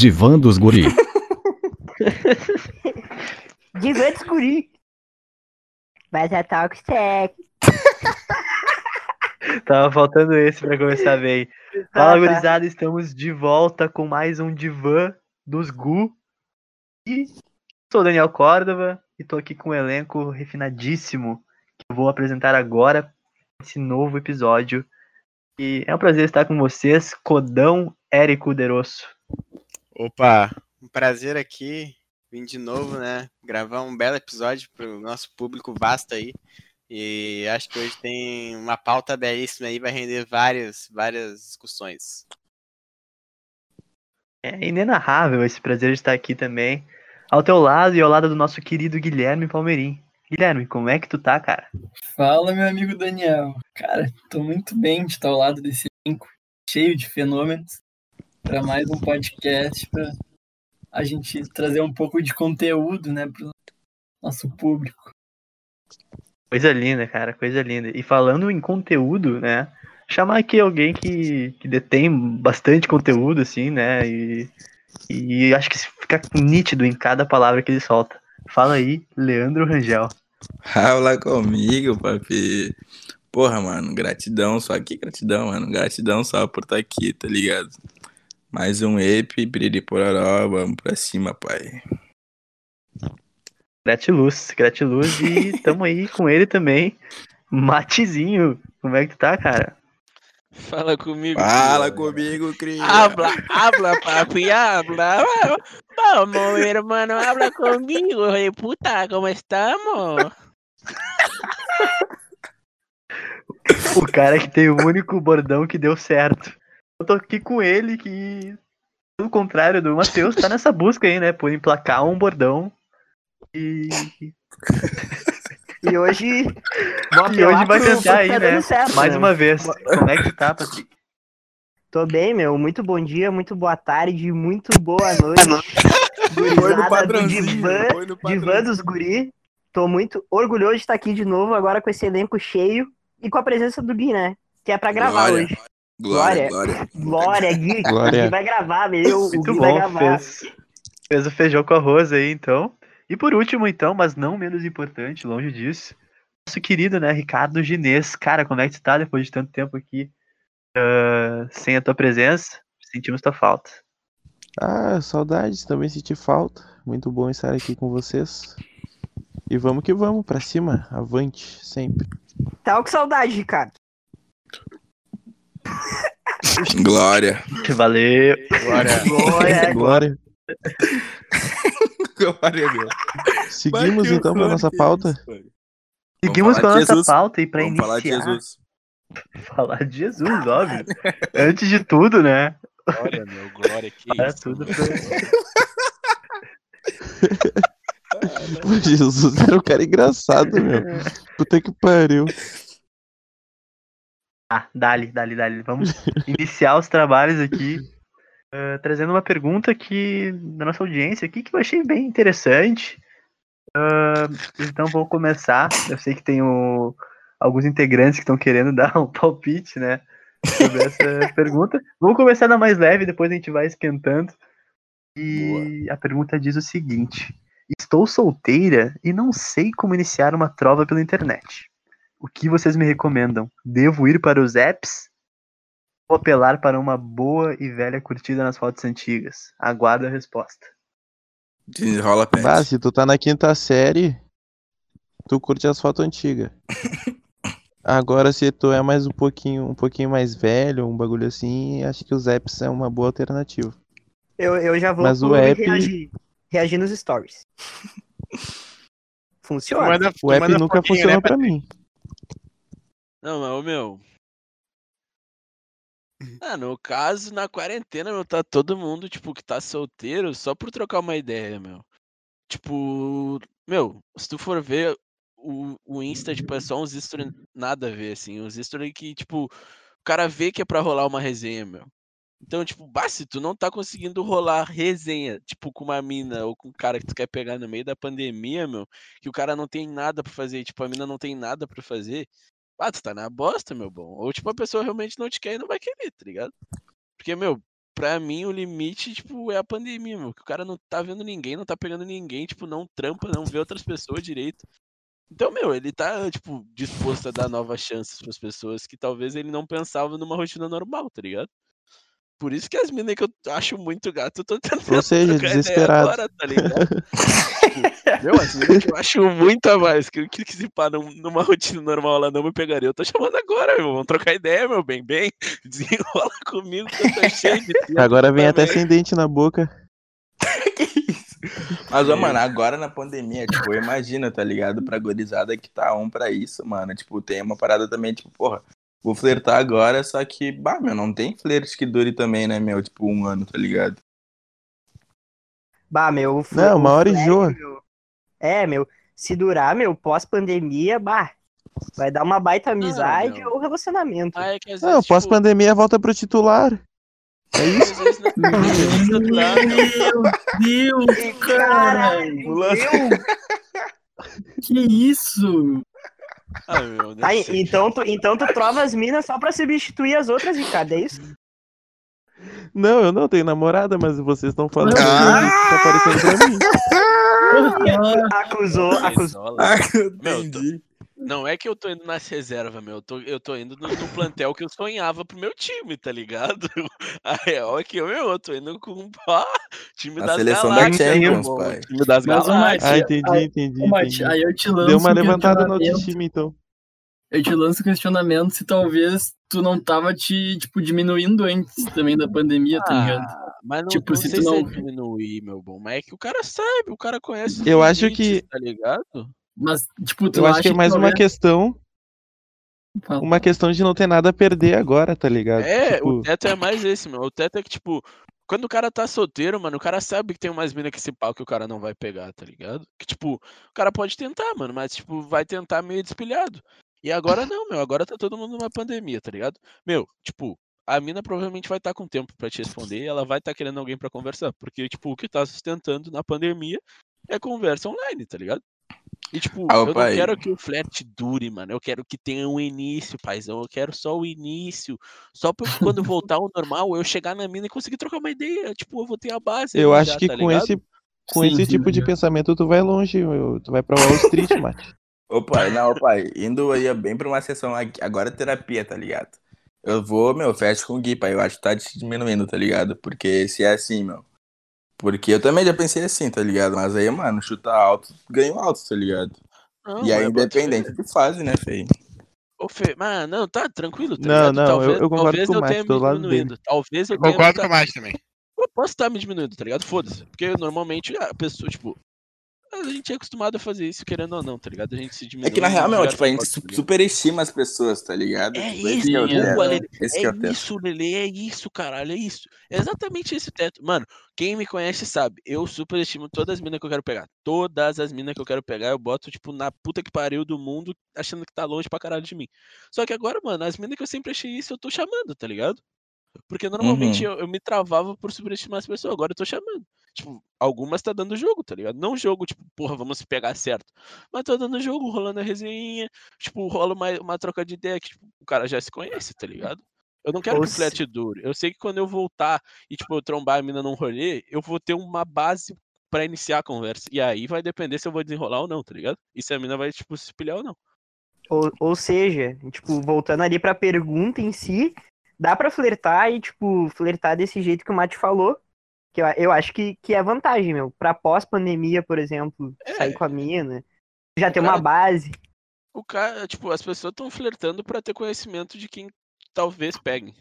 divã dos guri. Divã dos guri. Mas a talk sec. Tava faltando esse pra começar bem. Fala, gurizada, estamos de volta com mais um divã dos Gu. E sou o Daniel Córdova e tô aqui com um elenco refinadíssimo que eu vou apresentar agora esse novo episódio. E é um prazer estar com vocês, Codão Érico Derosso. Opa, um prazer aqui, vim de novo, né? Gravar um belo episódio pro nosso público vasto aí. E acho que hoje tem uma pauta belíssima aí, vai render várias, várias discussões. É inenarrável esse prazer de estar aqui também. Ao teu lado e ao lado do nosso querido Guilherme Palmeirim. Guilherme, como é que tu tá, cara? Fala, meu amigo Daniel. Cara, tô muito bem de estar ao lado desse elenco cheio de fenômenos para mais um podcast para a gente trazer um pouco de conteúdo, né, pro nosso público. Coisa linda, cara, coisa linda. E falando em conteúdo, né? Chamar aqui alguém que, que detém bastante conteúdo, assim, né? E, e acho que fica nítido em cada palavra que ele solta. Fala aí, Leandro Rangel. Fala comigo, papi. Porra, mano, gratidão, só que gratidão, mano. Gratidão só por estar aqui, tá ligado? Mais um EP, Piriripororó, vamos pra cima, pai. Gratiluz, gratiluz e tamo aí com ele também. Matezinho, como é que tu tá, cara? Fala comigo. Fala comigo, cria. Habla, habla, papi, habla. Vamos, mi hermano, habla comigo, puta, ¿cómo estamos? o cara que tem o único bordão que deu certo. Eu tô aqui com ele que, pelo contrário do Matheus, tá nessa busca aí, né? Por emplacar um bordão. E. E hoje. e hoje vai tentar aí, né? Certo, Mais né? uma vez. Como é que tá, Patrick? Tô bem, meu. Muito bom dia, muito boa tarde, muito boa noite. Gurizada do divã, divã dos guri. Tô muito orgulhoso de estar aqui de novo, agora com esse elenco cheio e com a presença do Gui, né? Que é pra gravar Glória. hoje. Glória, glória. Glória, Gui. Glória. Gui vai gravar, meu. O Muito Gui vai bom, gravar. fez, fez o feijão com arroz aí, então. E por último, então, mas não menos importante, longe disso, nosso querido, né, Ricardo Ginês. Cara, como é que tu tá depois de tanto tempo aqui ah, sem a tua presença? Sentimos tua falta. Ah, saudades, também senti falta. Muito bom estar aqui com vocês. E vamos que vamos, pra cima, avante, sempre. Tá com saudade, Ricardo. Glória. Valeu. Glória. Glória. Glória. Glória, meu. Seguimos Mas então pra nossa que é pauta. isso? Seguimos com a nossa Jesus. pauta e pra Vamos falar de iniciar. Jesus. Falar de Jesus, óbvio. Antes de tudo, né? Glória, meu, glória, que É isso. tudo pra... Pô, Jesus era um cara engraçado, meu. Puta que pariu. Ah, dali, dali, dali. Vamos iniciar os trabalhos aqui, eh, trazendo uma pergunta que da nossa audiência aqui que eu achei bem interessante. Ah, então vou começar. Eu sei que tem o- alguns integrantes que estão querendo dar um palpite, né, sobre essa pergunta. Vamos começar na mais leve, depois a gente vai esquentando. E a pergunta diz o seguinte: Estou solteira e não sei como iniciar uma trova pela internet. O que vocês me recomendam? Devo ir para os apps? Ou apelar para uma boa e velha curtida nas fotos antigas? Aguardo a resposta. Desenrola pet. Bah, se tu tá na quinta série, tu curte as fotos antigas. Agora, se tu é mais um pouquinho, um pouquinho mais velho, um bagulho assim, acho que os apps é uma boa alternativa. Eu, eu já vou Mas o app- reagir, reagir nos stories. Funciona. Manda- O app nunca funcionou né, pra mim. Não, mas, ô, meu. Ah, no caso, na quarentena, meu, tá todo mundo, tipo, que tá solteiro só por trocar uma ideia, meu. Tipo, meu, se tu for ver o, o Insta, tipo, é só uns stories nada a ver, assim. Uns stories que, tipo, o cara vê que é pra rolar uma resenha, meu. Então, tipo, bah, se tu não tá conseguindo rolar resenha, tipo, com uma mina ou com um cara que tu quer pegar no meio da pandemia, meu, que o cara não tem nada pra fazer, tipo, a mina não tem nada pra fazer, ah, tu tá na bosta, meu bom. Ou, tipo, a pessoa realmente não te quer e não vai querer, tá ligado? Porque, meu, pra mim o limite, tipo, é a pandemia, meu. Que o cara não tá vendo ninguém, não tá pegando ninguém, tipo, não trampa, não vê outras pessoas direito. Então, meu, ele tá, tipo, disposto a dar novas chances pras pessoas que talvez ele não pensava numa rotina normal, tá ligado? Por isso que as minas que eu acho muito gato, eu tô tentando Ou seja, trocar ideia desesperado. agora, tá ligado? Meu, as minas que eu acho muito a mais, que, que, que se pá num- numa rotina normal ela não me pegaria, eu tô chamando agora, meu, vamos trocar ideia, meu, bem, bem, desenrola comigo que eu tô cheio de tempo Agora vem até sem dente na boca. que isso? Mas, ó, mano, agora na pandemia, tipo, imagina, tá ligado? Pra gorizada que tá um pra isso, mano. Tipo, tem uma parada também, tipo, porra, vou flertar agora, só que, bah, meu, não tem flerte que dure também, né, meu? Tipo, um ano, tá ligado? Bah, meu. Não, uma hora flerte, enjoa. meu, É, meu. Se durar, meu, pós-pandemia, bah. Vai dar uma baita amizade meu. ou relacionamento. Ah, é que às Não, vezes, tipo, pós-pandemia volta pro titular. É isso? vezes não- vezes não dá, meu. Deus, cara! Meu. Que isso? Ah, meu, não Aí, então, tu, então tu trova as minas só pra substituir as outras, Ricardo, é isso? Não, eu não tenho namorada, mas vocês estão falando Ah! que tá parecendo pra mim. Acusou, acusou. Ah, eu Meu, entendi. Não é que eu tô indo nas reservas, meu. Eu tô, eu tô indo no, no plantel que eu sonhava pro meu time, tá ligado? A real é que eu, meu, eu tô indo com pá, time Na das seleção da galáxias, Champions, irmão. pai. Time das Mas, galáxias. Ah, entendi, aí- entendi. Entendi. aí eu te lanço Deu uma um levantada no questionamento- autoestima, então. Eu te lanço o questionamento se talvez tu não tava te, tipo, diminuindo antes também da pandemia, tá ligado? Ah, mas não, Tipo, não se sei tu se é não- diminuir, meu bom. Mas é que o cara sabe, o cara conhece os Eu acho que- Tá ligado? Mas, tipo, tu Eu acho que é mais uma talvez- questão, Fala. uma questão de não ter nada a perder agora, tá ligado? É, Tipo, o teto é mais esse, meu. O teto é que, tipo, quando o cara tá solteiro, mano, o cara sabe que tem umas minas que esse pau que o cara não vai pegar, tá ligado? Que, tipo, o cara pode tentar, mano, mas, tipo, vai tentar meio despilhado. E agora não, meu. Agora tá todo mundo numa pandemia, tá ligado? Meu, tipo, a mina provavelmente vai estar com tempo pra te responder e ela vai estar querendo alguém pra conversar. Porque, tipo, o que tá sustentando na pandemia é conversa online, tá ligado? E, tipo, Ah, eu não quero que o flerte dure, mano. Eu quero que tenha um início, paizão. Eu quero só o início. Só pra quando voltar ao normal, eu chegar na mina e conseguir trocar uma ideia. Tipo, eu vou ter a base. eu acho já, que tá com ligado? esse, com Sim, esse sim, tipo de pensamento tu vai longe, meu. tu vai pra Wall Street, mate. Ô pai, não, pai, indo aí bem pra uma sessão aqui, agora é terapia, tá ligado? Eu vou, meu, fecho com o Gui, pai, eu acho que tá diminuindo, tá ligado? Porque se é assim, meu. Porque eu também já pensei assim, tá ligado? Mas aí, mano, chuta alto, ganho alto, tá ligado? Não, e aí, eu fé. independente de fase, né, feio? Ô, Fê, mas não, tá tranquilo, tá Não, ligado? não, eu- talvez, eu concordo talvez com o eu Márcio, tenha me tô do lado diminuindo. Talvez eu Eu tenha concordo me com o Márcio também. Eu posso estar me diminuindo, tá ligado? Foda-se. Porque normalmente a pessoa, tipo. A gente é acostumado a fazer isso, querendo ou não, tá ligado? A gente se diminui. É que na real, meu, tipo, a gente su- superestima as pessoas, tá ligado? É Tipo, isso, que é sim, teto. Lelê. É é isso, Lele, é isso, caralho, é isso. É exatamente esse teto. Mano, quem me conhece sabe, eu superestimo todas as minas que eu quero pegar. Todas as minas que eu quero pegar, eu boto, tipo, na puta que pariu do mundo, achando que tá longe pra caralho de mim. Só que agora, mano, as minas que eu sempre achei isso, eu tô chamando, tá ligado? Porque normalmente Uhum. eu, eu me travava por superestimar as pessoas, agora eu tô chamando. Tipo, algumas tá dando jogo, tá ligado? Não jogo, tipo, porra, vamos se pegar certo. Mas tô dando jogo, rolando a resenha, tipo, rola uma, uma troca de ideia que tipo, o cara já se conhece, tá ligado? Eu não quero Ou que o flat dure. Eu sei que quando eu voltar e, tipo, eu trombar a mina num rolê, eu vou ter uma base pra iniciar a conversa. E aí vai depender se eu vou desenrolar ou não, tá ligado? E se a mina vai, tipo, se pilhar ou não. Ou, ou seja, tipo, voltando ali pra pergunta em si, dá pra flertar e, tipo, flertar desse jeito que o Mate falou. Que eu, eu acho que, que é vantagem, meu. Pra pós-pandemia, por exemplo, É. sair com a mina. Já ter Cara, uma base. O cara, tipo, as pessoas estão flertando pra ter conhecimento de quem talvez peguem.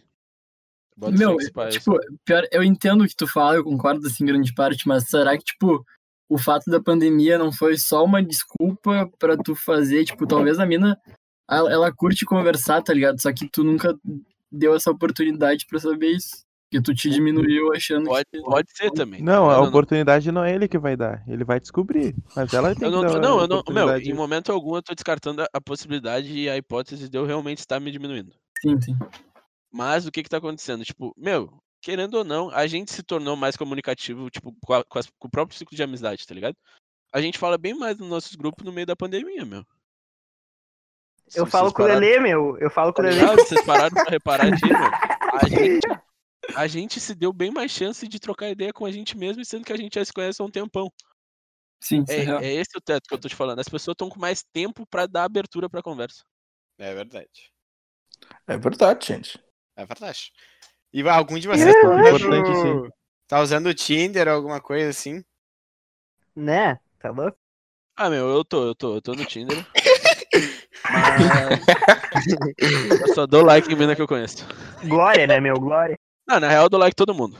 Bota Meu, tipo, pior, eu entendo o que tu fala, eu concordo assim, em grande parte, mas será que, tipo, o fato da pandemia não foi só uma desculpa pra tu fazer, tipo, talvez a mina, ela curte conversar, tá ligado? Só que tu nunca deu essa oportunidade pra saber isso. Porque tu te diminuiu achando Pode, que. pode ser também. Não, a Eu não- oportunidade não é ele que vai dar. Ele vai descobrir. Mas ela tem Eu que não, dar a não, eu não, meu, em momento algum eu tô descartando a, a possibilidade e a hipótese de eu realmente estar me diminuindo. Sim, sim. Mas o que que tá acontecendo? Tipo, meu, querendo ou não, a gente se tornou mais comunicativo, tipo, com, a- com as- com o próprio ciclo de amizade, tá ligado? A gente fala bem mais nos nossos grupos no meio da pandemia, meu. Eu Se falo com o Lelê, meu. Eu falo com o Lelê. Vocês pararam pra reparar disso, meu. A gente, a gente se deu bem mais chance de trocar ideia com a gente mesmo, sendo que a gente já se conhece há um tempão. Sim, é, É, real. é esse o teto que eu tô te falando. As pessoas estão com mais tempo pra dar abertura pra conversa. É verdade. É verdade, gente. É verdade. E algum de vocês É, tá é importante, usando, tá usando o Tinder ou alguma coisa assim? Né? Tá louco? Ah, meu, eu tô, eu tô, eu tô no Tinder. Mas. eu só dou like em mina que eu conheço. Glória, né, meu? Glória. Não, na real eu dou like em todo mundo.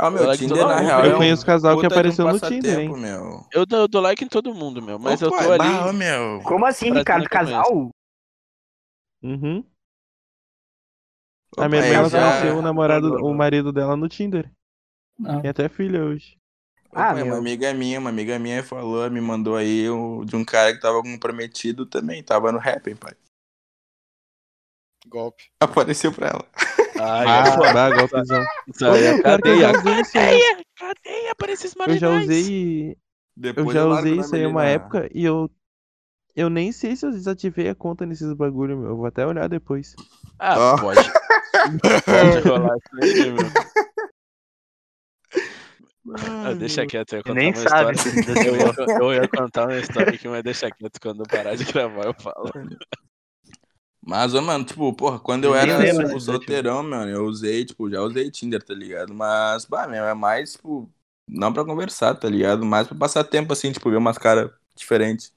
Ah, meu, Eu like Tinder, na real, Eu é conheço casal que um apareceu no Tinder, hein? meu. Eu dou, eu dou like em todo mundo, meu. Mas eu Opa, tô ali. bah, ô, meu. Como assim, Ricardo? eu. Casal? Uhum. Opa, A minha irmã ela já- conheceu o namorado, o marido dela no Tinder. Não. Tem até filha hoje. Ah, Opa, é uma amiga minha, uma amiga minha falou, me mandou aí o- de um cara que tava comprometido também, tava no rap, hein, pai. Golpe. Apareceu pra ela. Ai, Ah, é foda. bah, golpezão. Isso aí é eu já cadeia. usei isso aí. Cadeia, cadeia para esses Eu já marginais. usei. Eu Depois já largo usei isso aí uma época e eu. Eu nem sei se eu desativei a conta nesses bagulho, meu. Eu vou até olhar depois. Ah, Ó. pode. Pode rolar isso aí, meu. Ah, deixa quieto, eu ia contar nem uma sabe. história. Eu ia, eu ia contar uma história aqui, mas deixa quieto. Quando eu parar de gravar, eu falo. Mas, ô, mano, tipo, porra, quando eu Ninguém era lembra tipo, solteirão, mano, eu usei, tipo, já usei Tinder, tá ligado? Mas, bah, meu, é mais, tipo, não pra conversar, tá ligado? Mais pra passar tempo, assim, tipo, ver umas caras diferentes.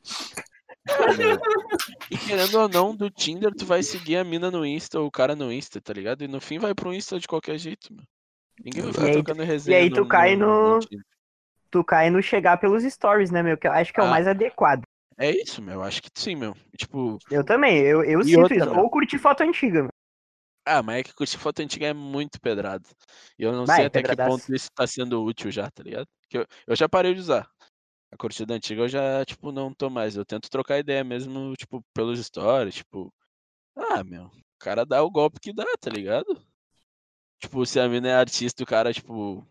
E querendo ou não, do Tinder, tu vai seguir a mina no Insta ou o cara no Insta, tá ligado? E no fim vai pro Insta de qualquer jeito, meu. Ninguém vai E ficar aí- trocando resenha. aí tu cai no- Tinder. Tu cai no chegar pelos stories, né, meu? Que eu acho que é o Ah. mais adequado. É isso, meu. Acho que sim, meu. Tipo, Eu também, eu, eu E sinto outra, isso. meu? Ou curtir foto antiga, meu. ah, mas é que curtir foto antiga é muito pedrado. E eu não Vai, sei até que pedradaço. ponto isso tá sendo útil já, tá ligado? Que eu, eu já parei de usar. A curtida antiga eu já, tipo, não tô mais. Eu tento trocar ideia mesmo, tipo, pelos stories, tipo. Ah, meu. O cara dá o golpe que dá, tá ligado? Tipo, se a mina é artista, o cara, tipo,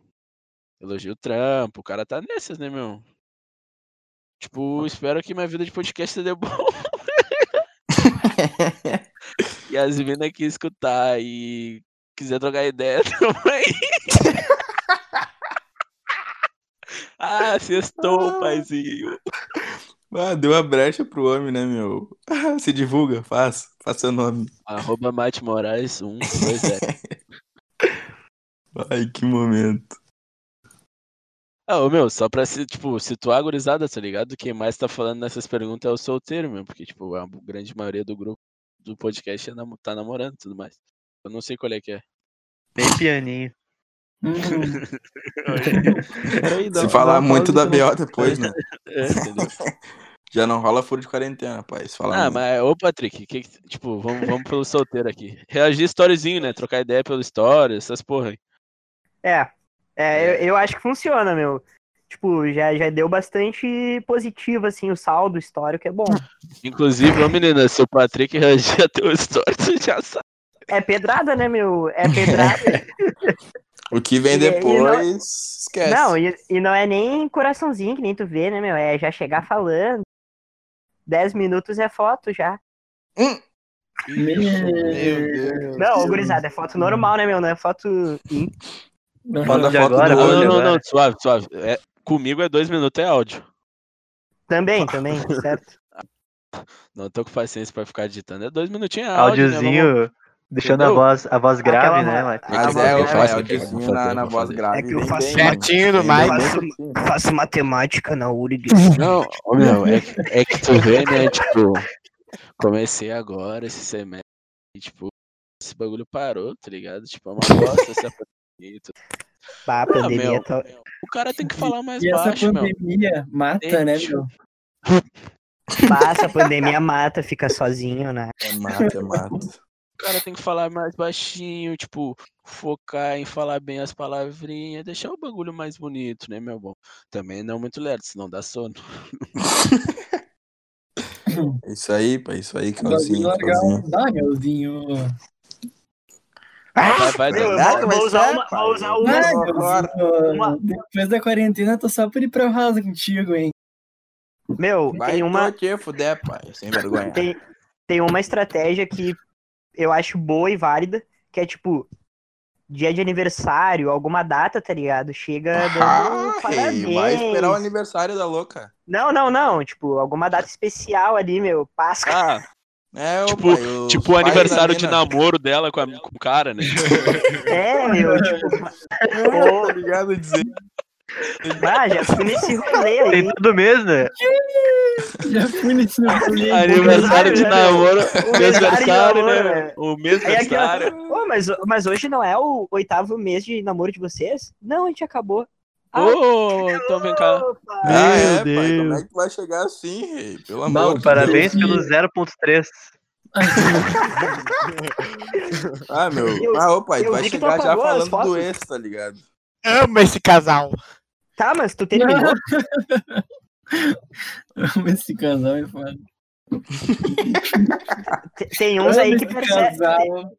elogia o trampo, o cara tá nessas, né, meu? Tipo, espero que minha vida de podcast se dê bom. e as minas aqui escutar e quiser trocar ideia também. ah, sextou, paizinho. Ah, deu a brecha pro homem, né, meu? Se divulga, faz, faça seu nome. Arroba Mate Moraes 120. Ai, que momento. Ah, ô, meu, só pra se, tipo, situar a gurizada, tá ligado? Quem mais tá falando nessas perguntas é o solteiro, meu. Porque, tipo, a grande maioria do grupo do podcast é namo- tá namorando e tudo mais. Eu não sei qual é que é. Bem pianinho. Hum, Se falar muito da BO depois, né? É, entendeu? Já não rola furo de quarentena, pai. Se falar Ah, mas, ô Patrick, que- tipo, vamos, vamos pelo solteiro aqui. Reagir storyzinho, né? Trocar ideia pelo story, essas porra aí. É. É, eu, eu acho que funciona, meu. Tipo, já, já deu bastante positivo, assim, o saldo histórico é bom. Inclusive, ô menina, se o Patrick reagir a teu story, tu já sabe. É pedrada, né, meu? É pedrada. O que vem E- e depois, não- esquece. não, e, e não é nem coraçãozinho que nem tu vê, né, meu? É já chegar falando. Dez minutos é foto já. meu Deus. Não, gurizada, é foto normal, né, meu? Não é foto. Manda de foto agora, do Não, olho. não, não, não, suave, suave. É, comigo é dois minutos, é áudio. Também, também, certo? Não tô com paciência pra ficar digitando. É dois minutinhos é áudio, né? Vamos- Áudiozinho, deixando a voz, a voz grave, Aquela né, Mate? Mas Ah, é, vou o fazer, pai, vou é fazer, na, na voz grave. É que eu vem faço Certinho do Mike. certinho. Faço matemática na URG. Não, ô, meu, é, que- é que tu vê, né? Tipo, comecei agora esse semestre e, tipo, esse bagulho parou, tá ligado? Tipo, é uma bosta essa tudo. Pá, a Ah, pandemia meu, tá. o cara tem que falar mais E essa baixo, meu. pandemia mata, né, meu? Passa, a pandemia mata, fica sozinho, né? É mata, é mata. O cara tem que falar mais baixinho, tipo, focar em falar bem as palavrinhas, deixar o bagulho mais bonito, né, meu bom? Também não muito lerdo, senão dá sono. Isso aí, pai, isso aí, Bagulho Calzinho, legal. Calzinho. Meuzinho. Vai, vai, Meu, eu vai. vou, vou usar uma. Vou usar uma. Ai, agora. Uma- Depois da quarentena, tô só por ir pra rosa contigo, hein? Meu, Vai tem uma. te fuder, pai, sem vergonha. Tem, tem uma estratégia que eu acho boa e válida, que é tipo, dia de aniversário, alguma data, tá ligado? Chega dando Ah, parabéns. rei, vai esperar o aniversário da louca. Não, não, não. Tipo, alguma data especial ali, meu. Páscoa. Ah, É, tipo, pai, os tipo o aniversário de namoro dela com, a- com o cara, né? É, meu. Tipo, Ô, Obrigado a dizer. ah, já fui nesse rolê aí. Tem tudo mesmo, né? Já fui nesse rolê. aniversário de né, namoro. O Mêsversário, namoro, né? O mêsversário. Ô, mas, mas hoje não é o oitavo mês de namoro de vocês? Não, a gente acabou. Ô, então vem cá. opa. Ah, é, pai, Deus. como é que tu vai chegar assim, rei? Pelo Não, amor de Parabéns Deus. pelo 0.3. Deus. Ah, meu. Eu- ah, ô, pai, vai chegar já falando do ex, tá ligado? Amo esse casal. Tá, mas tu terminou? Amo esse casal é foda. Te- Tem uns aí que percebem. casal.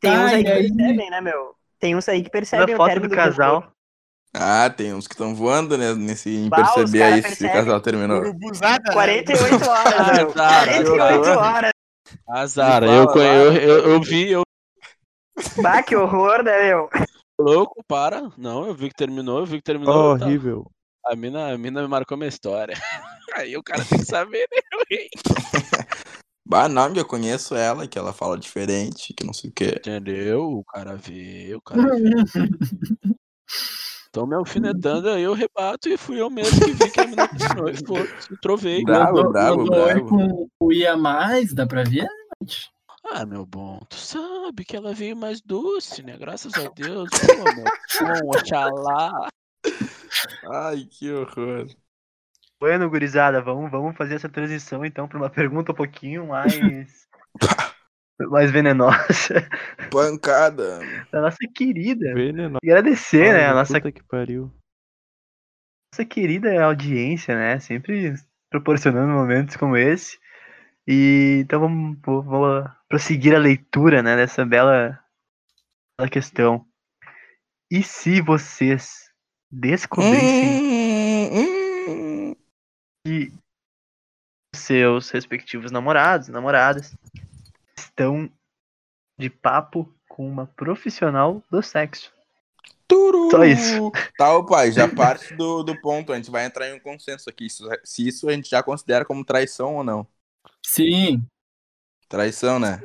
Tem uns aí que percebem, né, meu? Tem uns aí que percebem o foto término do casal. Ah, tem uns que estão voando, né, nesse, em Bah, perceber aí se o casal terminou. Urubuzada. né? 48 horas, meu. Azar, 48 azar. horas. Azar, eu, eu, eu, eu vi, eu Bah, que horror, né, meu? louco, para. Não, eu vi que terminou, eu vi que terminou. tá. Horrível. A mina, a mina me marcou minha história. Aí o cara tem que saber, né? rei? Bah, não, eu conheço ela, que ela fala diferente, que não sei o quê. Entendeu? O cara vê, o cara vê. Estão me alfinetando, aí eu rebato e fui eu mesmo que vi que a mina terminou e foi, trovei. Bravo, bravo, bravo. com o ia mais, dá pra ver? Ah, meu bom, tu sabe que ela veio mais doce, né? Graças a Deus. Pô, meu bom, oxalá. Ai, que horror. Bueno, gurizada, vamos, vamos fazer essa transição então para uma pergunta um pouquinho mais. mais venenosa. Pancada. Da nossa querida. Venenosa. Agradecer, né? A nossa, Puta que pariu. nossa querida audiência, né? Sempre proporcionando momentos como esse. E então vamos, vou prosseguir a leitura, né? Dessa bela, bela questão. E se vocês descobrissem que seus respectivos namorados, namoradas, estão de papo com uma profissional do sexo. Turu. Só isso. Tá, ô pai, já parte do, do ponto. A gente vai entrar em um consenso aqui. Se, se isso a gente já considera como traição ou não. Sim, Traição, né?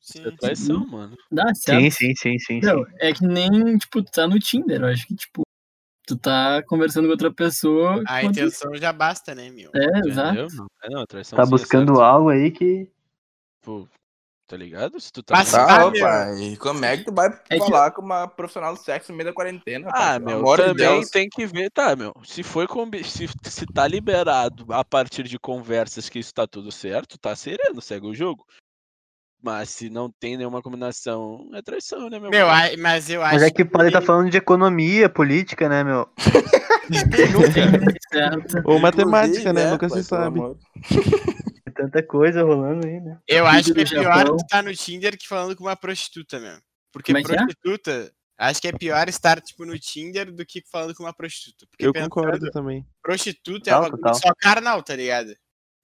Isso é traição, mano. dá certo. Sim, sim, sim, sim. sim. Não, é que nem, tipo, tu tá no Tinder. Eu acho que, tipo, tu tá conversando com outra pessoa. A intenção já basta, né, meu? É, exato. Não, é, não, traição Tá sim, é buscando algo aí que. Pô, tá ligado? Se tu tá. Passa- Tá, Ah, meu. pai. Como é que tu vai É que- falar com uma profissional do sexo no meio da quarentena? Ah, meu, de também Deus. tem que ver, tá, meu. Se foi combi... se, se tá liberado a partir de conversas que isso tá tudo certo, tá sereno, segue o jogo. Mas se não tem nenhuma combinação, é traição, né, meu? Meu, ai- mas eu acho Mas é que podem estar falando de economia, política, né, meu? Ou matemática, né? é, Nunca pai, se sabe. Tanta coisa rolando aí, né? Eu acho que é pior tu tá no Tinder que falando com uma prostituta, meu. Porque Como é é? prostituta, acho que é pior estar, tipo, no Tinder do que falando com uma prostituta. Porque Eu pensando, concordo também. Prostituta é uma total. só carnal, tá ligado?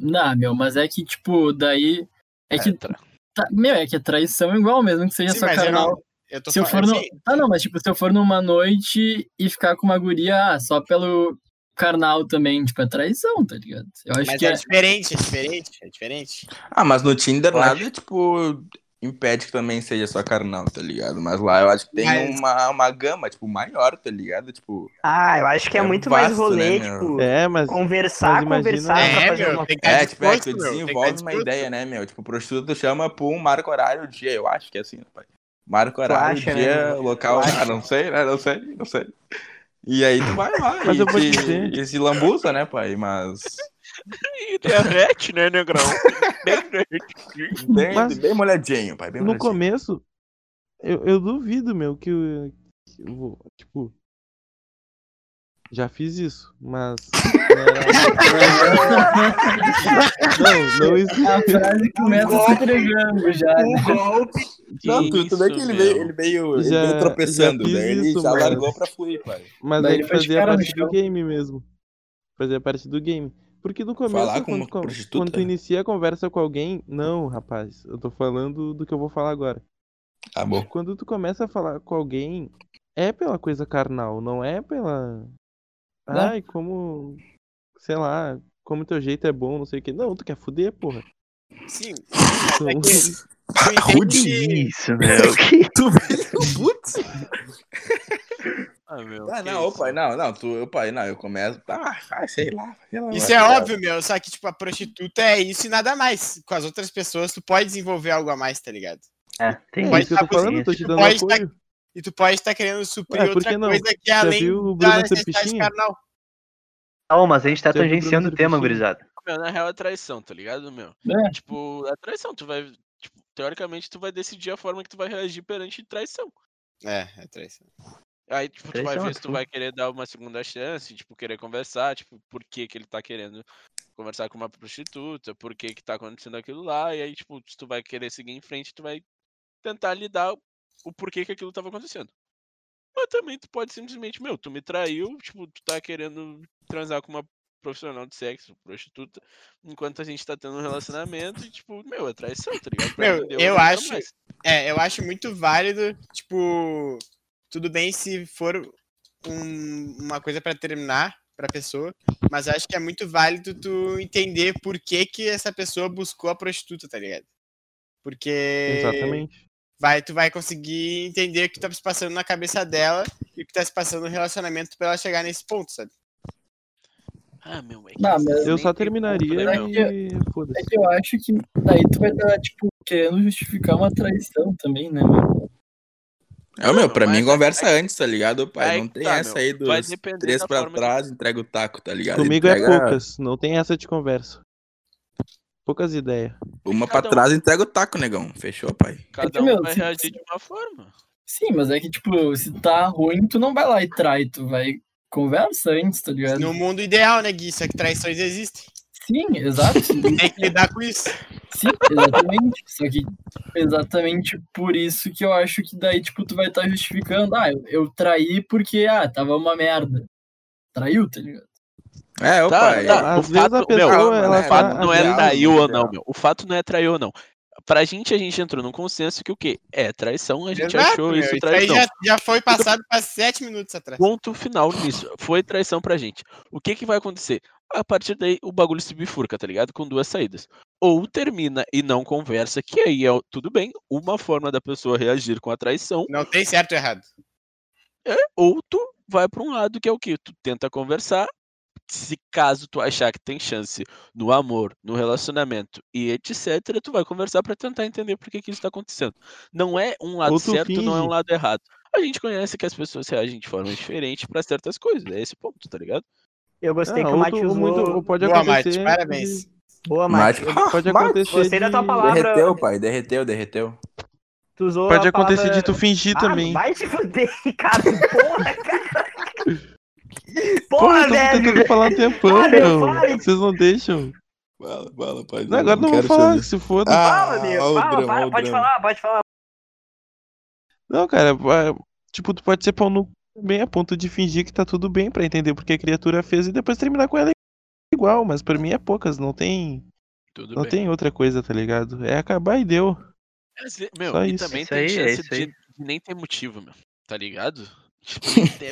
Não, meu, mas é que, tipo, daí. É que. tra- tá- meu, é que é traição igual mesmo, que seja Sim, só mas eu carnal. não. Eu tô Se eu for falando no. assim, Tá, não, mas tipo, se eu for numa noite e ficar com uma guria ah, só pelo carnal também, tipo, é traição, tá ligado? Eu acho mas que é é. diferente, é diferente, é diferente. Ah, mas no Tinder Eu nada, tipo, impede que também seja só carnal, tá ligado? Mas lá eu acho que tem Mas- uma, uma gama, tipo, maior, tá ligado? Tipo, Ah, eu acho que é, É muito mais vasto, rolê, né, tipo, É, mas conversar, mas imagina- conversar pra É, fazer meu, uma tem que estar é, tipo, é que tu desenvolve uma ideia, né, meu? Tipo, prostituta tu chama por um marco horário dia, eu acho que é assim, né, pai? Marco horário, acha, né, dia, meu? local, ah, não sei, né, não sei, não sei. E aí tu vai lá Mas e, eu vou te, dizer- e se lambuza, né, pai? Mas derrete, né, negrão? Bem derrete. bem, Mas- bem molhadinho, pai, bem no molhadinho. começo, eu, eu duvido, meu, que eu, que eu vou, tipo. Já fiz isso, mas. não, não existe. A frase começa se entregando já. né? Não, tu, tu vê que ele veio, ele veio, ele Já- veio tropeçando, já daí ele isso, já mas- largou pra fluir, pai. Mas Daí aí ele fazia parte do game mesmo. Fazia parte do game. Porque no começo, Falar com quando, uma com- quando tu inicia a conversa com alguém. Não, rapaz, eu tô falando do que eu vou falar agora. Tá bom. Quando tu começa a falar com alguém, é pela coisa carnal, não é pela. Né? Ai, como. Sei lá, como teu jeito é bom, não sei o que. Não, tu quer fuder, porra. Sim. Tu- É que Rude Isso, meu. Que... Tu Putz. Ah, meu. Ah, não, ô isso? pai, não, não, tu, ô pai, não, eu começo. Ah, sei lá. sei lá, Isso é óbvio, meu. Só que, tipo, a prostituta é isso e nada mais. Com as outras pessoas, tu pode desenvolver algo a mais, tá ligado? É, tem Pode isso que eu tô falando, eu tô te dando Pode tá- apoio. E tu pode estar querendo suprir Ué, outra não? coisa que é além da necessidade carnal. Não, mas a gente tá tangenciando o tema, gurizada. Meu, na real é traição, tá ligado, meu? É. Tipo, é traição, tu vai. Tipo, teoricamente, tu vai decidir a forma que tu vai reagir perante traição. É, é traição. Aí, tipo, tu vai Traição, ver é se tu vai querer dar uma segunda chance, tipo, querer conversar, tipo, por que que ele tá querendo conversar com uma prostituta, por que que tá acontecendo aquilo lá, e aí, tipo, se tu vai querer seguir em frente, tu vai tentar lidar o porquê que aquilo tava acontecendo. Mas também tu pode simplesmente, meu, tu me traiu, tipo, tu tá querendo transar com uma profissional de sexo, prostituta, enquanto a gente tá tendo um relacionamento, e, tipo, meu, é traição, tá ligado? Pra Meu, eu acho-. É, eu acho muito válido, tipo, tudo bem se for um- uma coisa pra terminar pra pessoa, mas eu acho que é muito válido tu entender por que que essa pessoa buscou a prostituta, tá ligado? Porque Exatamente. Vai, tu vai conseguir entender o que tá se passando na cabeça dela e o que tá se passando no relacionamento pra ela chegar nesse ponto, sabe? Ah, meu, é Eu só terminaria É e. É que eu acho que daí tu vai estar, tipo, querendo justificar uma traição também, né, mano? É, meu, pra mim é- conversa antes, tá ligado, pai? Aí Não tem tá, essa meu. aí dos três pra trás, entrega o taco, tá ligado? Comigo é Entrega poucas, não tem essa de conversa. Poucas ideias. Uma Cada pra um. trás, entrega o taco, negão. Fechou, pai? Cada que, um meu, vai se- reagir de uma forma. Sim, mas é que, tipo, se tá ruim, tu não vai lá e trai, tu vai conversa antes, tá ligado? No mundo ideal, né, Gui? Só que traições existem. Sim, exato. Tem que lidar com isso. Sim, exatamente. Só que exatamente por isso que eu acho que daí, tipo, tu vai estar justificando. Ah, eu, eu traí porque, ah, tava uma merda. Traiu, tá ligado? É, Tá, pai. tá. Às o vezes fato, a pessoa, meu, ela o fato tá- não é vezes- trair ou não, meu. O fato não é trair ou não. Pra gente, a gente entrou num consenso que o quê? É traição, a gente Exato, achou meu. isso Isso aí traição. já, já foi passado faz sete minutos atrás. Ponto final nisso. Foi traição pra gente. O que que vai acontecer? A partir daí, o bagulho se bifurca, tá ligado? Com duas saídas. Ou termina e não conversa, que aí é o- tudo bem, uma forma da pessoa reagir com a traição, Não tem certo ou errado. ou tu vai pra um lado que é o quê? Tu tenta conversar, se caso tu achar que tem chance no amor, no relacionamento e etc, tu vai conversar pra tentar entender por que que isso tá acontecendo. Não é um lado Ou tu certo, não é um finge. lado errado. A gente conhece que as pessoas reagem de forma diferente pra certas coisas, é esse ponto, tá ligado? Eu gostei Ah, que o Mate usou... muito, pode Boa, acontecer. Mate, parabéns. Boa, Mate. Mas- Pode acontecer. Gostei da tua de- palavra. Derreteu, pai. Derreteu, derreteu. Tu usou Pode a acontecer palavra- de tu fingir Ah, também. Vai te fuder, cara. Porra, cara. Pô, Porra, eu tô tentando falar um tempão, meu. Vocês não deixam. Fala, fala, pai. Não, agora não vou quero falar, saber. se foda. Ah, Fala, meu. Fala, ó o pode drama. falar, pode falar. Não, cara, vai- tipo, tu pode ser pau no bem a ponto de fingir que tá tudo bem pra entender porque a criatura fez e depois terminar com ela igual, mas pra mim é poucas, não tem, Tudo não bem. tem outra coisa, tá ligado? É acabar e deu. Ve- Meu, Só e isso. também Isso tem aí, é chance isso aí. de, de nem ter motivo, meu. Tá ligado? Tipo,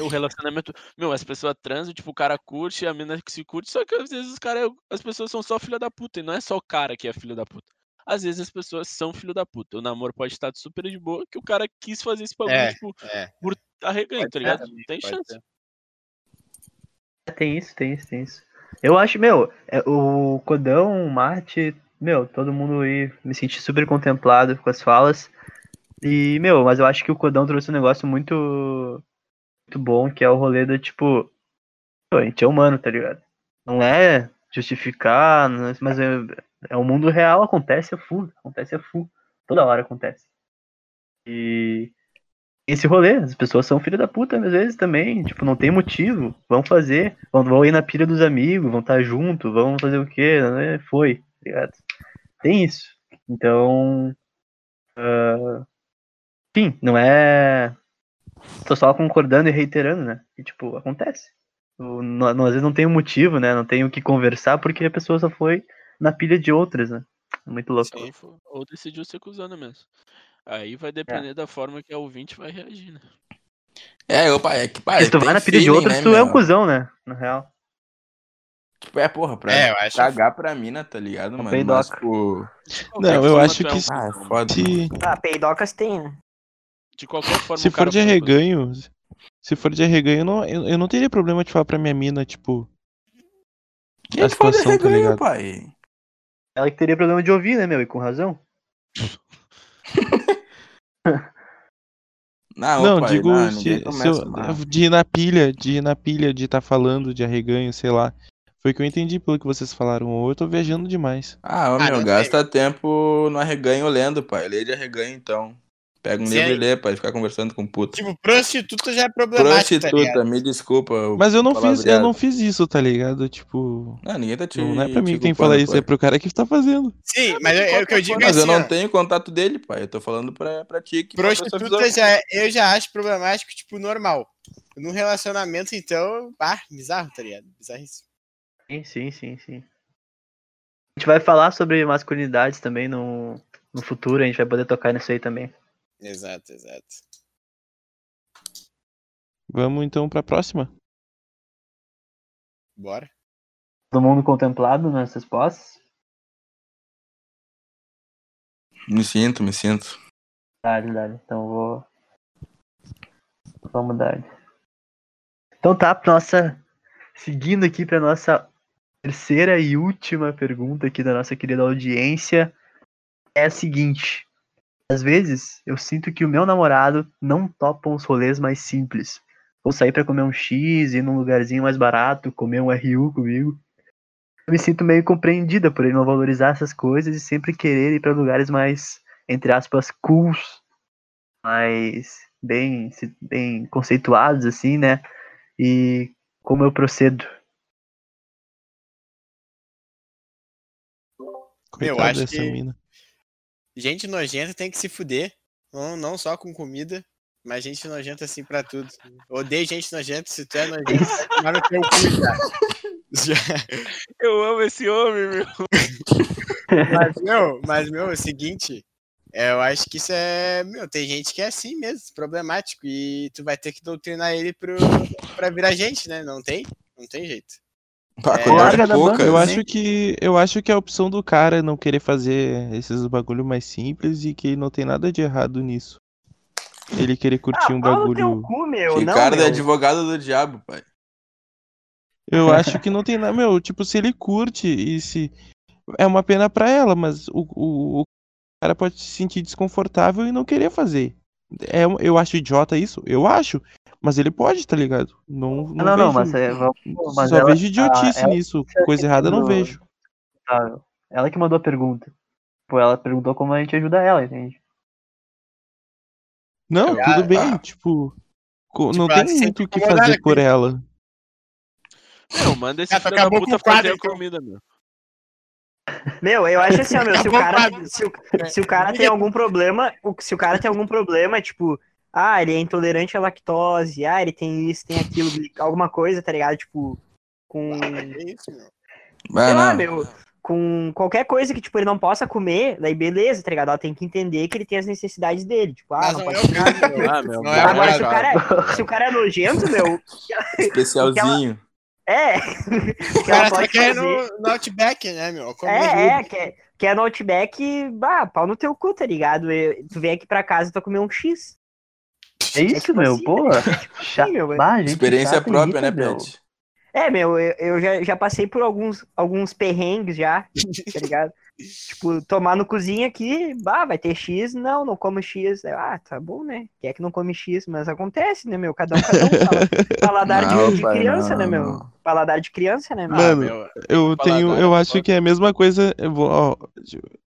o relacionamento. Meu, as pessoas transam, tipo, o cara curte, a mina que se curte, só que às vezes os caras, as pessoas são só filha da puta, e não é só o cara que é filho da puta. Às vezes as pessoas são filho da puta. O namoro pode estar super de boa, que o cara quis fazer esse bagulho, É, tipo, É. por arreganho, Pode tá ser ligado? também, Tem pode chance. ser. Tem isso, tem isso, tem isso. Eu acho, meu, é, o Codão, o Mate, meu, todo mundo aí me senti super contemplado com as falas. E, meu, mas eu acho que o Codão trouxe um negócio muito, muito bom, que é o rolê do tipo. a gente é humano, tá ligado? Não é justificar, é- mas é, é o mundo real, acontece a full, acontece a full. Toda hora acontece. E esse rolê, as pessoas são filha da puta às vezes também, tipo, não tem motivo, vão fazer, vão, vão ir na pilha dos amigos, vão estar junto, vão fazer o quê, né? Foi, tá ligado? Tem isso. Então, ah, enfim, não é, tô só concordando e reiterando, né? E, tipo, acontece. O- não- às vezes não tem um motivo, né? Não tem o que conversar porque a pessoa só foi na pilha de outras, né? É Muito louco. Sim, ou decidiu ser cuzona mesmo. Aí vai depender da forma que a ouvinte vai reagir, né? É, opa, é que, pai, Se tu vai na pilha de outro, tu é um cuzão, né? Na real. Tipo, é, porra, pra É, eu acho- cagar pra mina, tá ligado, mano? peidoca. Mas, qualquer Não, eu acho é que se- ah, é foda. Se, Ah, peidocas tem, né? De qualquer forma, se o cara for de arreganho, se for de arreganho, eu não, eu, eu não teria problema de falar pra minha mina, tipo, Quem a fala de situação, tá pai? Ela que teria problema de ouvir, né, meu? E com razão. Não, Não, Ah, pai, digo não, se, se eu, de ir na pilha, de ir na pilha, de estar falando de arreganho, sei lá. Foi o que eu entendi pelo que vocês falaram. Ou eu tô viajando demais. Ah, ô, Ah, meu, não gasta tempo no arreganho lendo, pai. Lê de arreganho, então. Pega um livro é- e lê, pai. Ficar conversando com puta. Tipo, prostituta já é problemático, tá Prostituta, ligado? me desculpa. Mas eu não fiz, eu não fiz isso, tá ligado? Tipo, Não, ninguém tá te não é pra mim te que tem que culpando, falar isso, pai. é pro cara que tá fazendo. Sim, mas é, é o que eu digo é Mas eu assim, não ó, tenho contato dele, pai. Eu tô falando pra, pra ti que prostituta já, é- eu já acho problemático, tipo, normal. Num relacionamento, então, ah, bizarro, tá ligado? Bizarríssimo. Sim, sim, sim, sim. A gente vai falar sobre masculinidades também no, no futuro, a gente vai poder tocar nisso aí também. Exato, exato. Vamos então pra próxima. Bora. Todo mundo contemplado nas respostas? Me sinto, me sinto. Dale, dale. Então vou. Vamos dar. Então tá, pra nossa. Seguindo aqui pra nossa terceira e última pergunta aqui da nossa querida audiência. É a seguinte. Às vezes eu sinto que o meu namorado não topa uns rolês mais simples. Vou sair pra comer um X, ir num lugarzinho mais barato, comer um RU comigo. Eu me sinto meio compreendida por ele não valorizar essas coisas e sempre querer ir pra lugares mais, entre aspas, cools, mais bem, se- bem conceituados, assim, né? E como eu procedo? Coitada acho dessa que- mina. Gente nojenta tem que se fuder. Não, não só com comida, mas gente nojenta assim pra tudo. Odeio gente nojenta, se tu é nojento, vai no teu cu já. Já- Eu amo esse homem, meu. Mas, meu, mas, meu, é o seguinte, é, eu acho que isso é. Meu, tem gente que é assim mesmo, problemático. E tu vai ter que doutrinar ele pro, pra virar gente, né? Não tem? Não tem jeito. Pá, É, larga é da pouca, Eu né? acho que eu acho que é a opção do cara não querer fazer esses bagulho mais simples e que não tem nada de errado nisso. Ele querer curtir um no teu bagulho. cu, meu. Não, Ricardo meu. é advogado do diabo, pai. Eu acho que não tem nada, meu, tipo, se ele curte e se é uma pena pra ela, mas o, o, o cara pode se sentir desconfortável e não querer fazer. É, um- eu acho idiota isso? Eu acho, mas ele pode, tá ligado? Não, não, não, não, vejo- mas, é, vamos- mas só ela- vejo idiotice a- ela- nisso, coisa errada eu não vejo. tá, ela que mandou a pergunta. Pô, ela perguntou como a gente ajuda ela, entende? Não, Eu- tudo bem, ah, tipo, tipo, não tem muito o que fazer por isso. ela. Meu, manda esse Ah, filho da acabou com puta fazer a comida, meu. Meu, eu acho assim, ó, meu, se o cara, se o, se o cara tem algum problema, o- se o cara tem algum problema, tipo, ah, ele é intolerante à lactose, ah, ele tem isso, tem aquilo, alguma coisa, tá ligado? Tipo, com, É isso, meu. Vai sei lá, meu, com qualquer coisa que, tipo, ele não possa comer, daí beleza, tá ligado? Ela tem que entender que ele tem as necessidades dele, tipo, ah, Mas não não pode é o caso, meu. Ah, meu. Não é Agora, o se o, cara é, se o cara é nojento, meu, Especialzinho. é. O cara só quer fazer- no, no Outback, né, meu? Comer É, é, quer, quer no Outback, bah, pau no teu cu, tá ligado? Eu- tu vem aqui pra casa e tu vai comer um X. É isso, tipo meu, assim, pô. Sim, meu, Bah, gente Experiência chata própria, irrita, né. Pet? É, meu, eu, eu já, já passei por alguns, alguns perrengues já, tá ligado? tipo, tomar no cozinha aqui, bah, vai ter X, não, não como X. Ah, tá bom, né? Quer que não come X, mas acontece, né, meu? Cada um, cada um fala. Paladar de- Não, de, pai, criança, não, né, meu? não. Paladar de criança, né, meu? Mano, meu. Eu tenho, Paladar eu é acho que é a mesma coisa. Eu vou, ó, deixa eu-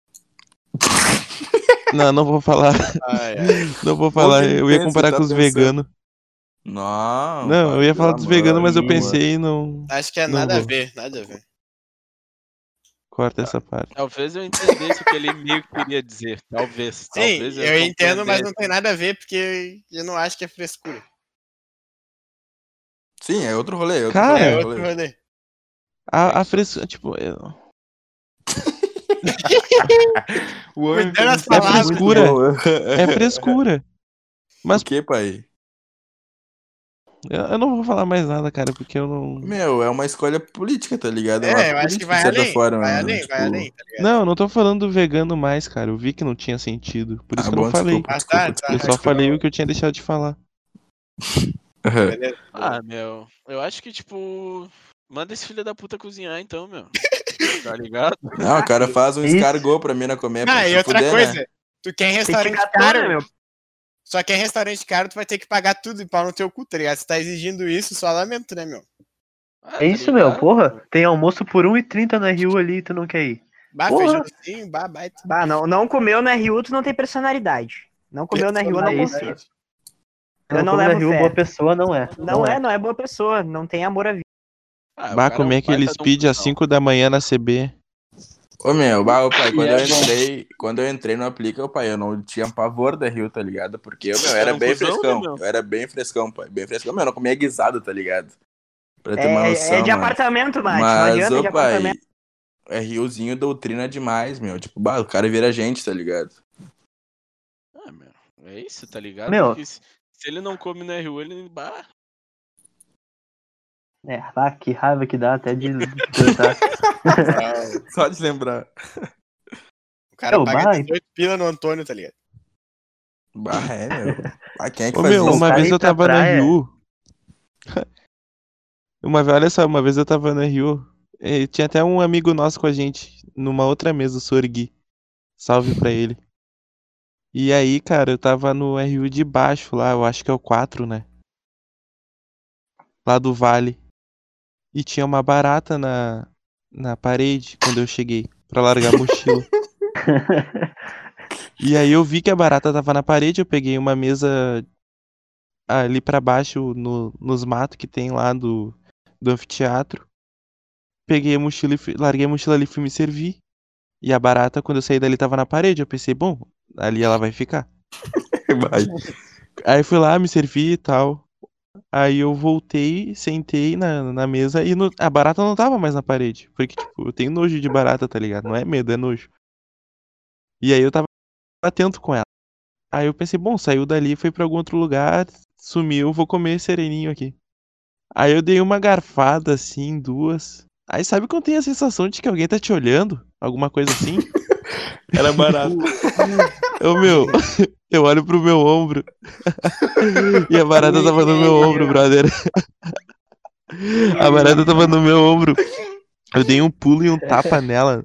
Não, não vou falar, Ai, ai. não vou falar. Eu ia comparar tá com os pensando. veganos. Não. Não, eu ia falar dos veganos, mas eu pensei e não Acho que é nada a vou. ver, nada a ver. corta essa parte. Talvez eu entendesse o que ele meio que queria dizer. Talvez. Sim, talvez eu entendo, mas não tem nada a ver, porque eu não acho que é frescura. Sim, é outro rolê. é outro Cara, rolê, é outro outro rolê. rolê. A, a frescura, tipo, eu... O homem é frescura. É frescura. Mas O que, pai? eu eu não vou falar mais nada, cara, porque eu não. Meu, é uma escolha política, tá ligado? É, uma eu acho que vai além. forma, vai né? além, vai Tipo, além, tá ligado? Não, eu não tô falando do vegano mais, cara. Eu vi que não tinha sentido. Por isso Ah, que eu não bom, falei. desculpa, Ah, tá, desculpa, tá. Eu só Acho que falei eu- o que eu tinha deixado de falar. Ah, meu, eu acho que, tipo, manda esse filho da puta cozinhar, então, meu. Tá ligado? Não, o cara faz um escargot pra mim na comer. Ah, e outra fuder, coisa, né? tu quer em que restaurante ficar caro, né, meu? só que em restaurante caro tu vai ter que pagar tudo e pau no teu cu, tá ligado? Se tá exigindo isso, só lamento, né, meu? Ah, É tá isso, meu, porra. Tem almoço por 1,30 na Rio ali e tu não quer ir. Bah, Porra. feijãozinho, bah, baita. Ah, não, não comeu na RU, tu não tem personalidade. Não comeu na RU, não É. Não, Eu não como na levo Rio, fé. boa pessoa não é. Não é, não é boa pessoa, não tem amor à vida. Ah, o Bah, é um aquele baita de um speed às cuzão. 5 da manhã na CB. Ô meu, bah, ô, pai, quando é eu entrei, quando eu entrei no Aplica, ô, pai, eu não tinha pavor da Rio, tá ligado? Porque eu, meu, era Era um bem cuzão, né, frescão. Eu era bem frescão, pai, bem frescão. Meu, eu não comia guisado, tá ligado? Pra ter uma É, noção, é de mano. apartamento, Mate. Mas, é ô de pai, apartamento. é Riozinho doutrina demais, meu. Tipo, bah, o cara vira gente, tá ligado? Ah, meu, é isso, tá ligado? Meu. Porque se ele não come na RU, ele. Bah, É, ah, que raiva que dá até de pensar. Só de lembrar. O cara Ô, paga vai. 18 pila no Antônio, tá ligado? Bah, é, meu. Ah, quem é que Ô faz meu, isso? uma vez eu tava na praia. Rio. Uma vez, olha só, uma vez eu tava na Rio. e tinha até um amigo nosso com a gente, numa outra mesa, o Sorgui. Salve pra ele. E aí, cara, eu tava no RU de baixo lá, eu acho que é o 4, né? Lá do Vale. E tinha uma barata na, na parede quando eu cheguei, pra largar a mochila. E aí eu vi que a barata tava na parede, eu peguei uma mesa ali pra baixo no, nos matos que tem lá do, do anfiteatro. Peguei a mochila e fui- larguei a mochila ali e fui me servir. E a barata, quando eu saí dali, tava na parede. Eu pensei, bom, ali ela vai ficar. Vai. Aí fui lá, me servi e tal. Aí eu voltei, sentei na, na mesa e no- a barata não tava mais na parede. Porque, tipo, eu tenho nojo de barata, tá ligado? Não é medo, é nojo. E aí eu tava atento com ela. Aí eu pensei, bom, saiu dali, foi pra algum outro lugar, sumiu, vou comer sereninho aqui. Aí eu dei uma garfada assim, duas. Aí sabe quando tem a sensação de que alguém tá te olhando? Alguma coisa assim? Era barato. Eu, meu, eu olho pro meu ombro. E a barata tava no meu ombro, brother. A barata tava no meu ombro. Eu dei um pulo e um tapa nela.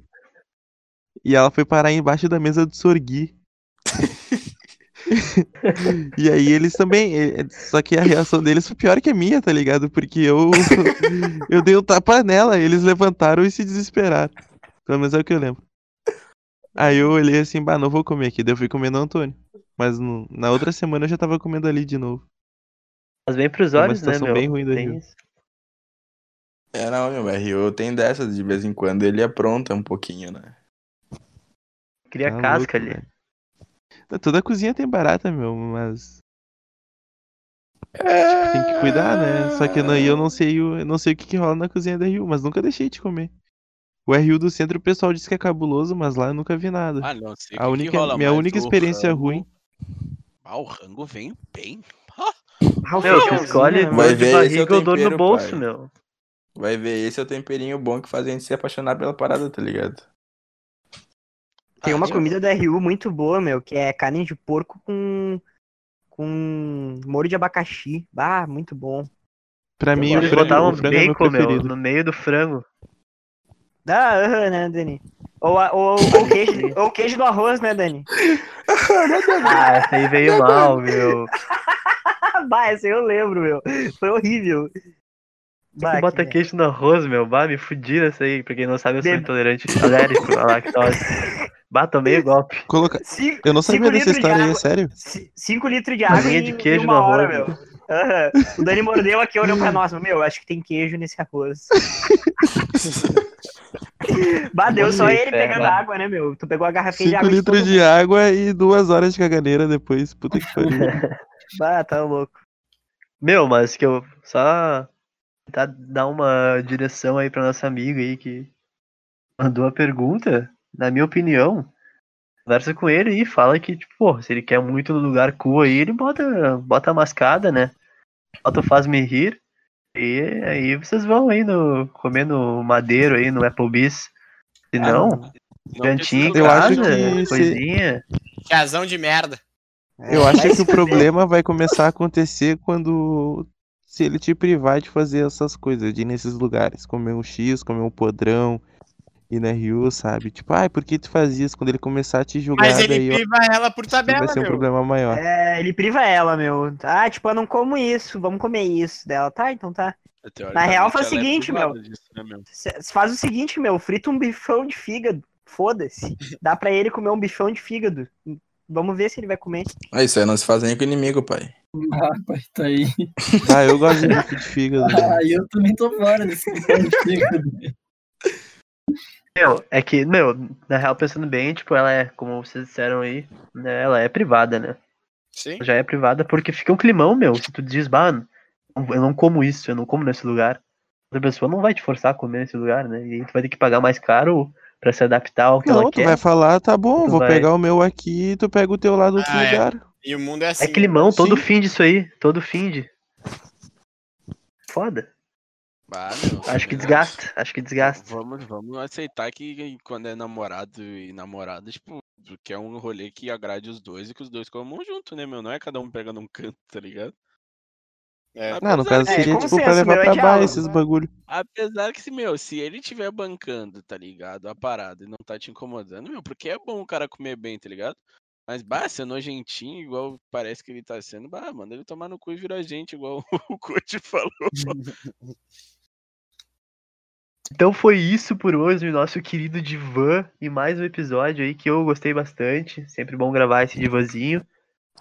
E ela foi parar embaixo da mesa do Sorgui. E aí eles também. eh, Só que a reação deles foi pior que a minha, tá ligado? Porque eu. Eu dei um tapa nela, eles levantaram e se desesperaram. Pelo menos é o que eu lembro. Aí eu olhei assim, bah, não vou comer aqui. Daí eu fui comer no Antônio. Mas no- na outra semana eu já tava comendo ali de novo. Mas bem pros É uma olhos, né, situação meu? bem ruim da Tem Rio. isso. É, não, meu, o Rio tem dessas, de vez em quando ele apronta um pouquinho, né? Cria Tá casca louco, ali. velho. Toda cozinha tem barata, meu, mas. Tipo, tem que cuidar, né? Só que eu não, eu não sei, o- eu não sei o que, que rola na cozinha da Rio, mas nunca deixei de comer. O RU do centro o pessoal diz que é cabuloso, mas lá eu nunca vi nada. ah, não sei. A que única- que rola, minha única experiência rango- ruim- Ah, o rango vem bem. Ah, Meu, tu escolhe Vai de ver, esse é o barriga ou dor no bolso, pai. meu. Vai ver, esse é o temperinho bom que faz a gente se apaixonar pela parada, tá ligado? Tem uma Ah, comida da RU muito boa, meu, que é carne de porco com com molho de abacaxi. Ah, muito bom. Pra mim, o Eles frango, botavam o frango é meu bacon, meu, no meio do frango. Ah, aham, né, Dani? Ou, a- ou, ou, queijo, ou queijo do arroz, né, Dani? Ah, essa aí veio mal, meu. bah, esse aí eu lembro, meu. Foi horrível. Bah, Tu bota que- queijo no arroz, meu. Bah, me fudi nessa aí. Pra quem não sabe, eu sou Bebe- intolerante alérgico à lactose. Bah, tomei o golpe. Coloca... Cinco, Eu não sabia dessa litros de história aí, é sério? 5 litros de água Farinha em, de queijo uma no hora, arroz, meu. Aham. O Dani mordeu aqui, olhou pra nós. Meu, acho que tem queijo nesse arroz. Bah, deu só ele pegando bah. água, né, meu? Tu pegou a garrafinha de 5 água de litros todo de água e duas horas de caganeira depois. Puta que pariu. Bah, tá louco. Meu, mas que eu só tentar dar uma direção aí pra nossa amiga aí que mandou a pergunta. na minha opinião, conversa com ele e fala que, tipo, pô, se ele quer muito no lugar cool aí, ele bota, bota a mascada, né? Bota o faz-me rir. E aí vocês vão aí no, comendo madeiro aí no Applebee's. Se não, Eu acho casa, que se- coisinha. Chazão de merda. Eu acho vai que o problema vai começar a acontecer quando. Se ele te privar de fazer essas coisas, de ir nesses lugares, comer um X, comer um podrão, ir na Rio, sabe? Tipo, ai, por que tu faz isso? Quando ele começar a te julgar, Mas ele daí ó, priva ela por isso vai tabela, ser um meu. problema maior. É, ele priva ela, meu. Ah, tipo, eu não como isso, vamos comer isso dela. Tá, então tá. Na real, faz o é seguinte, privada meu. disso, né, meu? Faz o seguinte, meu, frita um bifão de fígado. Foda-se. Dá pra ele comer um bifão de fígado. Vamos ver se ele vai comer. Ah, isso aí não se faz nem com o inimigo, pai. Ah, pai, tá aí. Ah, eu gosto de bife de fígado. Ah, eu também tô fora desse bifão de fígado. Meu, é que, meu, na real, pensando bem, tipo, ela é, como vocês disseram aí, né, ela é privada, né? Sim. Já é privada porque fica um climão, meu. Se tu diz, bah, eu não como isso, eu não como nesse lugar. Outra pessoa não vai te forçar a comer nesse lugar, né? E aí tu vai ter que pagar mais caro pra se adaptar ao que Não, ela tu quer. vai falar, tá bom, Tu vou vai- pegar o meu aqui e tu pega o teu lá do outro Ah, é. lugar. E o mundo é assim. É climão, todo Sim. fim disso aí. Todo fim de. Foda. Ah, meu, Acho que desgasta. Acho que desgasta. Vamos, vamos aceitar que quando é namorado e namorada, tipo, que é um rolê que agrade os dois e que os dois comam junto, né, meu? Não é cada um pegando um canto, tá ligado? É. Não, no caso É, seria tipo pra levar meu, é pra diálogo, baixo esses né? bagulho. Apesar que, se, meu, se ele tiver bancando, tá ligado? A parada e não tá te incomodando, meu, porque é bom o cara comer bem, tá ligado? Mas, bah, ser nojentinho, igual parece que ele tá sendo, bah, manda ele tomar no cu e virar gente, igual o coach falou. Então foi isso por hoje, nosso querido divã. E mais um episódio aí que eu gostei bastante. Sempre bom gravar esse divazinho.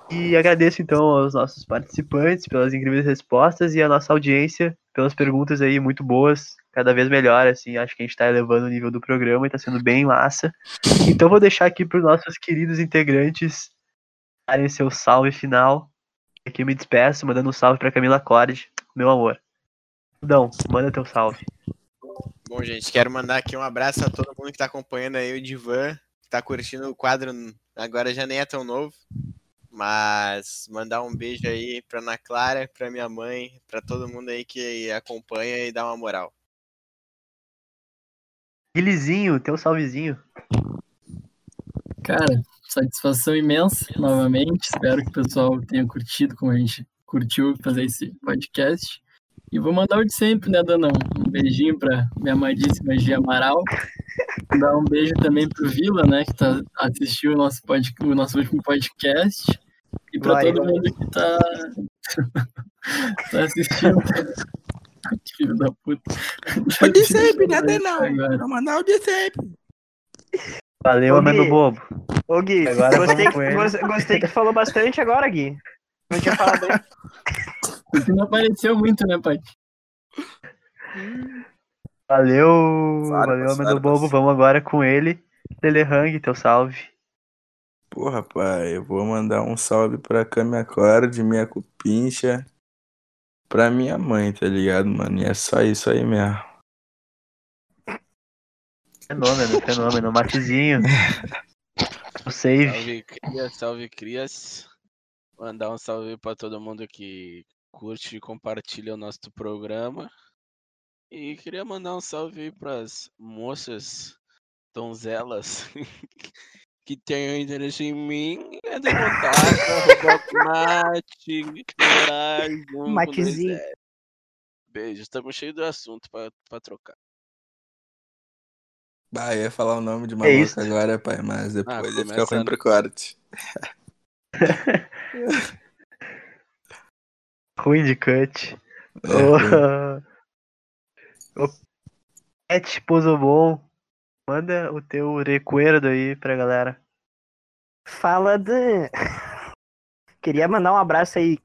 E agradeço então aos nossos participantes pelas incríveis respostas e a nossa audiência pelas perguntas aí muito boas, cada vez melhor, assim, acho que a gente tá elevando o nível do programa e tá sendo bem massa. Então vou deixar aqui pros nossos queridos integrantes darem seu salve final. Aqui eu me despeço, mandando um salve pra Camila Cord, meu amor. Dão, manda teu salve. Bom, gente, quero mandar aqui um abraço a todo mundo que tá acompanhando aí o Divan, que tá curtindo o quadro, agora já nem é tão novo. Mas mandar um beijo aí pra Ana Clara, pra minha mãe, pra todo mundo aí que acompanha e dá uma moral. Guilizinho, teu salvezinho. Cara, satisfação imensa, novamente. Espero que o pessoal tenha curtido como a gente curtiu fazer esse podcast. E vou mandar o de sempre, né, Danão? Um beijinho pra minha amadíssima Gia Amaral. Dar um beijo também pro Vila, né, que tá, assistiu o nosso, pod, o nosso último podcast. E pra todo mundo que tá, tá assistindo. Filho da puta. O de sempre, né, não? Agora. Vou mandar o de sempre. Valeu, amendo bobo. Ô, Gui, Agora gostei, que, gostei- que falou bastante agora, Gui. Não tinha falado Porque não apareceu muito, né, pai? Valeu, valeu, amendo farpas. bobo. Vamos agora com ele. Telehang, teu salve. Porra, pai, eu vou mandar um salve pra Cami Acorde, minha cupincha, pra minha mãe, tá ligado, mano? E é só isso aí mesmo. Fenômeno, fenômeno. Matezinho. O save. Salve, crias, salve, crias. Mandar um salve pra todo mundo que curte e compartilha o nosso programa. E queria mandar um salve aí pras moças donzelas que tenham interesse em mim. Entre em contato, mate, Matezinho. Beijo, estamos cheios do assunto pra, pra trocar. Bah, eu ia falar o nome de uma É agora, pai, mas depois ia ficar ruim pro corte. Ruim de cut. É, Ô, Pet Pozobon. Manda o teu recuerdo aí pra galera. Fala Dan. Queria mandar um abraço aí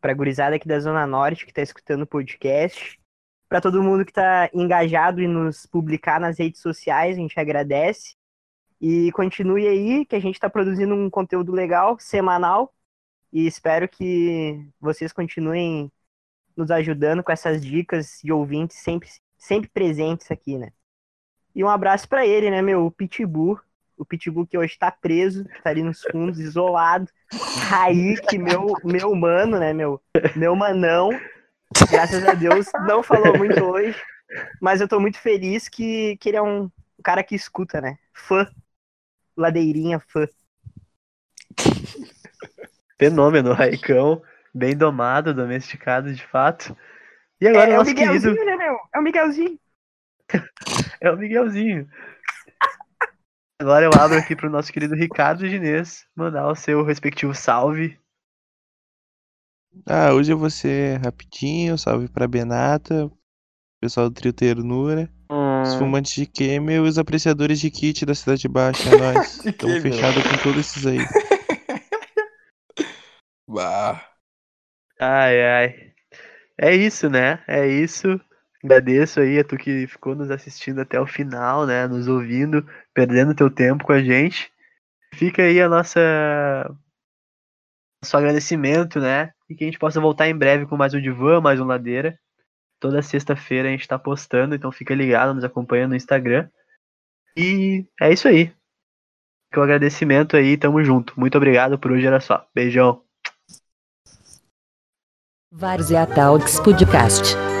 pra gurizada aqui da Zona Norte que tá escutando o podcast. Pra todo mundo que tá engajado em nos publicar nas redes sociais, a gente agradece. E continue aí, que a gente tá produzindo um conteúdo legal, semanal. E espero que vocês continuem nos ajudando com essas dicas de ouvintes sempre, sempre presentes aqui, né? E um abraço para ele, né, meu? O Pitbull. O Pitbull que hoje tá preso, tá ali nos fundos, isolado. Kaique, meu, meu mano, né, meu? Meu manão. Graças a Deus, não falou muito hoje. Mas eu tô muito feliz que, que ele é um cara que escuta, né? Fã. Ladeirinha, fã. Fenômeno, Raicão. Bem domado, domesticado de fato. E agora é, o nosso é o Miguelzinho, querido. né, meu? É o Miguelzinho. É o Miguelzinho. Agora eu abro aqui pro nosso querido Ricardo Ginês mandar o seu respectivo salve. Ah, hoje eu vou ser rapidinho, salve pra Benata, pessoal do Trio Ternura, os fumantes de Kemel e os apreciadores de kit da Cidade Baixa, é nóis. Kemel. fechado com todos esses aí. Bah. Ai, ai. É isso, né? É isso. Agradeço aí a tu que ficou nos assistindo até o final, né? Nos ouvindo, perdendo teu tempo com a gente. Fica aí a nossa nosso agradecimento, né? E que a gente possa voltar em breve com mais um divã, mais um ladeira. Toda sexta-feira a gente tá postando, então fica ligado, nos acompanha no Instagram. E é isso aí. Com o agradecimento aí, tamo junto. Muito obrigado por hoje era só. Beijão. Várzea Talks Podcast.